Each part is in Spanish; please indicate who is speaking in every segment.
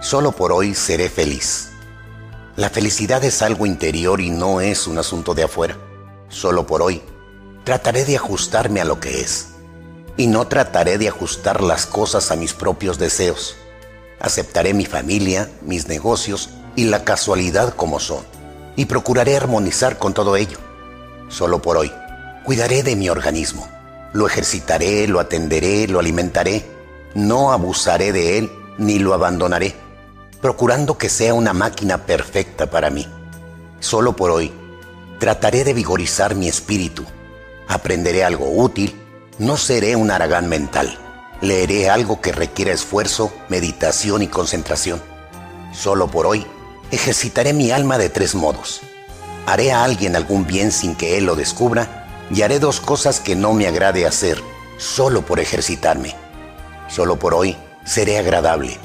Speaker 1: Solo por hoy seré feliz. La felicidad es algo interior y no es un asunto de afuera. Solo por hoy trataré de ajustarme a lo que es. Y no trataré de ajustar las cosas a mis propios deseos. Aceptaré mi familia, mis negocios y la casualidad como son. Y procuraré armonizar con todo ello. Solo por hoy cuidaré de mi organismo. Lo ejercitaré, lo atenderé, lo alimentaré. No abusaré de él ni lo abandonaré, procurando que sea una máquina perfecta para mí. Solo por hoy trataré de vigorizar mi espíritu. Aprenderé algo útil. No seré un aragán mental. Leeré algo que requiera esfuerzo, meditación y concentración. Solo por hoy ejercitaré mi alma de tres modos. Haré a alguien algún bien sin que él lo descubra y haré dos cosas que no me agrade hacer, solo por ejercitarme. Solo por hoy seré agradable,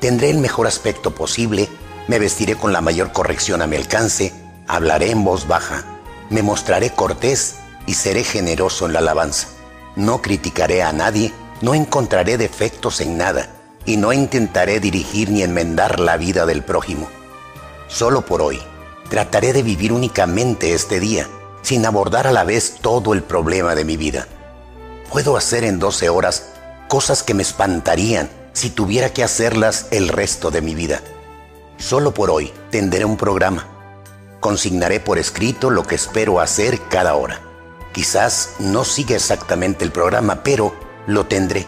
Speaker 1: tendré el mejor aspecto posible, me vestiré con la mayor corrección a mi alcance, hablaré en voz baja, me mostraré cortés y seré generoso en la alabanza. No criticaré a nadie, no encontraré defectos en nada y no intentaré dirigir ni enmendar la vida del prójimo. Solo por hoy trataré de vivir únicamente este día sin abordar a la vez todo el problema de mi vida. Puedo hacer en 12 horas cosas que me espantarían si tuviera que hacerlas el resto de mi vida. Solo por hoy tendré un programa. Consignaré por escrito lo que espero hacer cada hora. Quizás no siga exactamente el programa, pero lo tendré.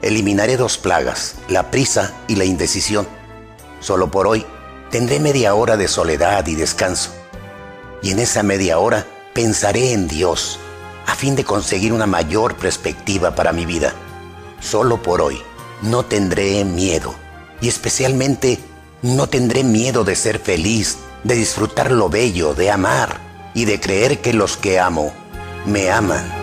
Speaker 1: Eliminaré dos plagas, la prisa y la indecisión. Solo por hoy tendré media hora de soledad y descanso y en esa media hora pensaré en Dios a fin de conseguir una mayor perspectiva para mi vida. Solo por hoy no tendré miedo y especialmente no tendré miedo de ser feliz, de disfrutar lo bello, de amar y de creer que los que amo me aman.